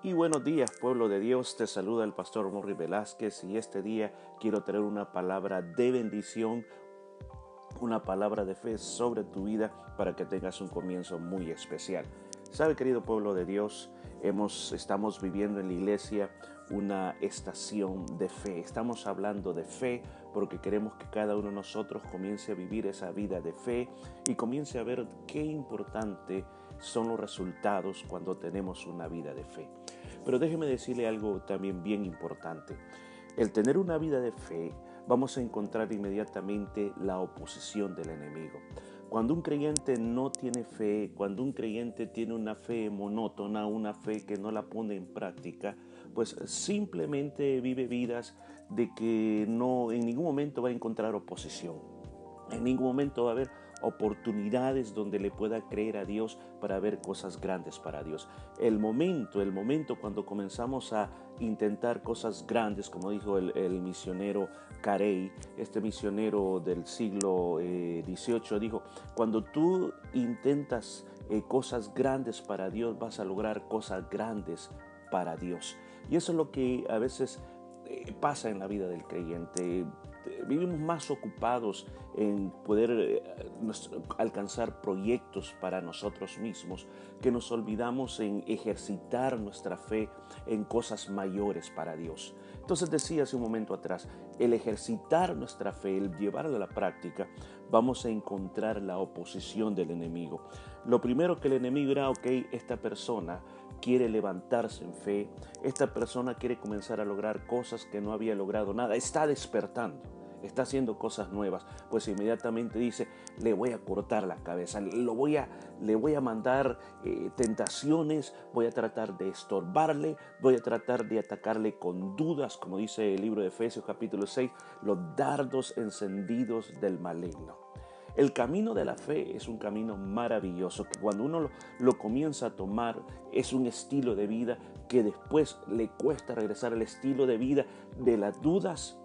Y buenos días, pueblo de Dios. Te saluda el pastor Morri Velázquez y este día quiero traer una palabra de bendición, una palabra de fe sobre tu vida para que tengas un comienzo muy especial. Sabe, querido pueblo de Dios, hemos, estamos viviendo en la iglesia una estación de fe. Estamos hablando de fe porque queremos que cada uno de nosotros comience a vivir esa vida de fe y comience a ver qué importante son los resultados cuando tenemos una vida de fe. Pero déjeme decirle algo también bien importante. El tener una vida de fe, vamos a encontrar inmediatamente la oposición del enemigo. Cuando un creyente no tiene fe, cuando un creyente tiene una fe monótona, una fe que no la pone en práctica, pues simplemente vive vidas de que no en ningún momento va a encontrar oposición. En ningún momento va a haber oportunidades donde le pueda creer a Dios para ver cosas grandes para Dios. El momento, el momento cuando comenzamos a intentar cosas grandes, como dijo el, misionero Carey, este misionero del siglo XVIII, eh, dijo, cuando tú intentas eh, cosas grandes para Dios, vas a lograr cosas grandes para Dios. Y eso es lo que a veces eh, pasa en la vida del creyente. Vivimos más ocupados en poder eh, alcanzar proyectos para nosotros mismos que nos olvidamos en ejercitar nuestra fe en cosas mayores para Dios. Entonces decía hace un momento atrás, el ejercitar nuestra fe, el llevarla a la práctica, vamos a encontrar la oposición del enemigo. Lo primero que el enemigo era, ok, esta persona quiere levantarse en fe, esta persona quiere comenzar a lograr cosas que no había logrado nada, está despertando está haciendo cosas nuevas, pues inmediatamente dice, le voy a cortar la cabeza, lo voy a, le voy a mandar eh, tentaciones, voy a tratar de estorbarle, voy a tratar de atacarle con dudas, como dice el libro de Efesios capítulo 6, los dardos encendidos del maligno. El camino de la fe es un camino maravilloso que cuando uno lo, comienza a tomar es un estilo de vida que después le cuesta regresar al estilo de vida de las dudas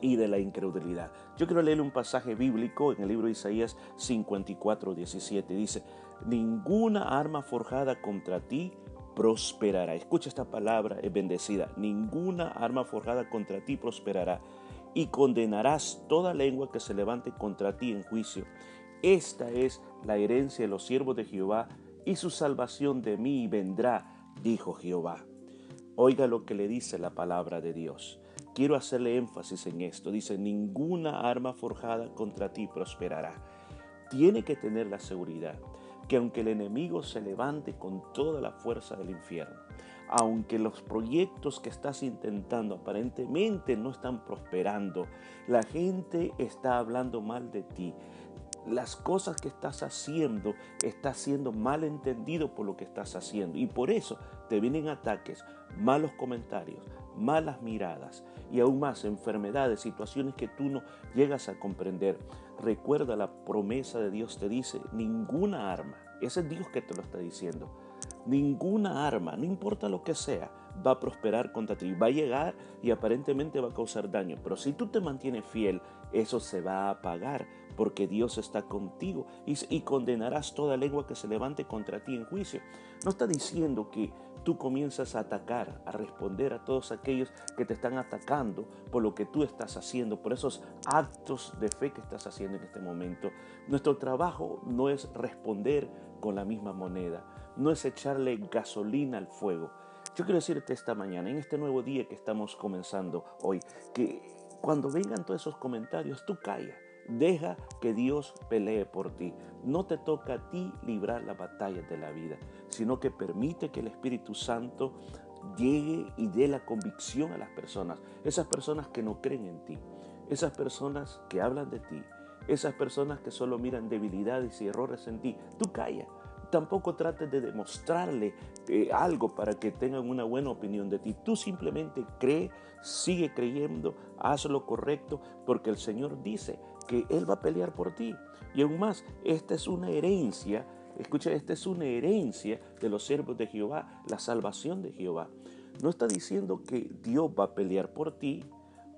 y de la incredulidad. Yo quiero leer un pasaje bíblico en el libro de Isaías 54, 17. Dice, ninguna arma forjada contra ti prosperará. Escucha esta palabra, es bendecida. Ninguna arma forjada contra ti prosperará y condenarás toda lengua que se levante contra ti en juicio. Esta es la herencia de los siervos de Jehová, y su salvación de mí vendrá, dijo Jehová. Oiga lo que le dice la palabra de Dios. Quiero hacerle énfasis en esto. Dice, ninguna arma forjada contra ti prosperará. Tiene que tener la seguridad que aunque el enemigo se levante con toda la fuerza del infierno, aunque los proyectos que estás intentando aparentemente no están prosperando, la gente está hablando mal de ti, las cosas que estás haciendo está siendo mal entendido por lo que estás haciendo. Y por eso te vienen ataques, malos comentarios, malas miradas y aún más enfermedades, situaciones que tú no llegas a comprender. Recuerda la promesa de Dios te dice, ninguna arma, ese es Dios que te lo está diciendo, ninguna arma, no importa lo que sea, va a prosperar contra ti, va a llegar y aparentemente va a causar daño, pero si tú te mantienes fiel, eso se va a apagar porque Dios está contigo y, condenarás toda lengua que se levante contra ti en juicio. No está diciendo que tú comienzas a atacar, a responder a todos aquellos que te están atacando por lo que tú estás haciendo, por esos actos de fe que estás haciendo en este momento. Nuestro trabajo no es responder con la misma moneda, no es echarle gasolina al fuego. Yo quiero decirte esta mañana, en este nuevo día que estamos comenzando hoy, que cuando vengan todos esos comentarios, tú calla Deja que Dios pelee por ti. No te toca a ti librar las batallas de la vida, sino que permite que el Espíritu Santo llegue y dé la convicción a las personas. Esas personas que no creen en ti. Esas personas que hablan de ti. Esas personas que solo miran debilidades y errores en ti. Tú calla. Tampoco trates de demostrarle eh, algo para que tengan una buena opinión de ti. Tú simplemente cree, sigue creyendo, haz lo correcto, porque el Señor dice, que Él va a pelear por ti. Y aún más, esta es una herencia, escucha, esta es una herencia de los siervos de Jehová, la salvación de Jehová. No está diciendo que Dios va a pelear por ti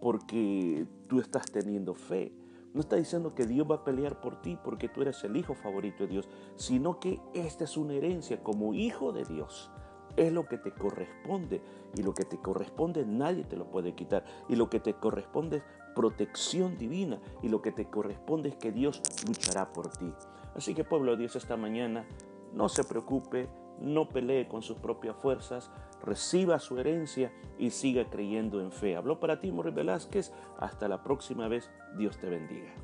porque tú estás teniendo fe. No está diciendo que Dios va a pelear por ti porque tú eres el hijo favorito de Dios, sino que esta es una herencia como hijo de Dios. Es lo que te corresponde. Y lo que te corresponde nadie te lo puede quitar. Y lo que te corresponde es protección divina. Y lo que te corresponde es que Dios luchará por ti. Así que pueblo de Dios esta mañana, no se preocupe, no pelee con sus propias fuerzas, reciba su herencia y siga creyendo en fe. Habló para ti, Morri Velázquez. Hasta la próxima vez. Dios te bendiga.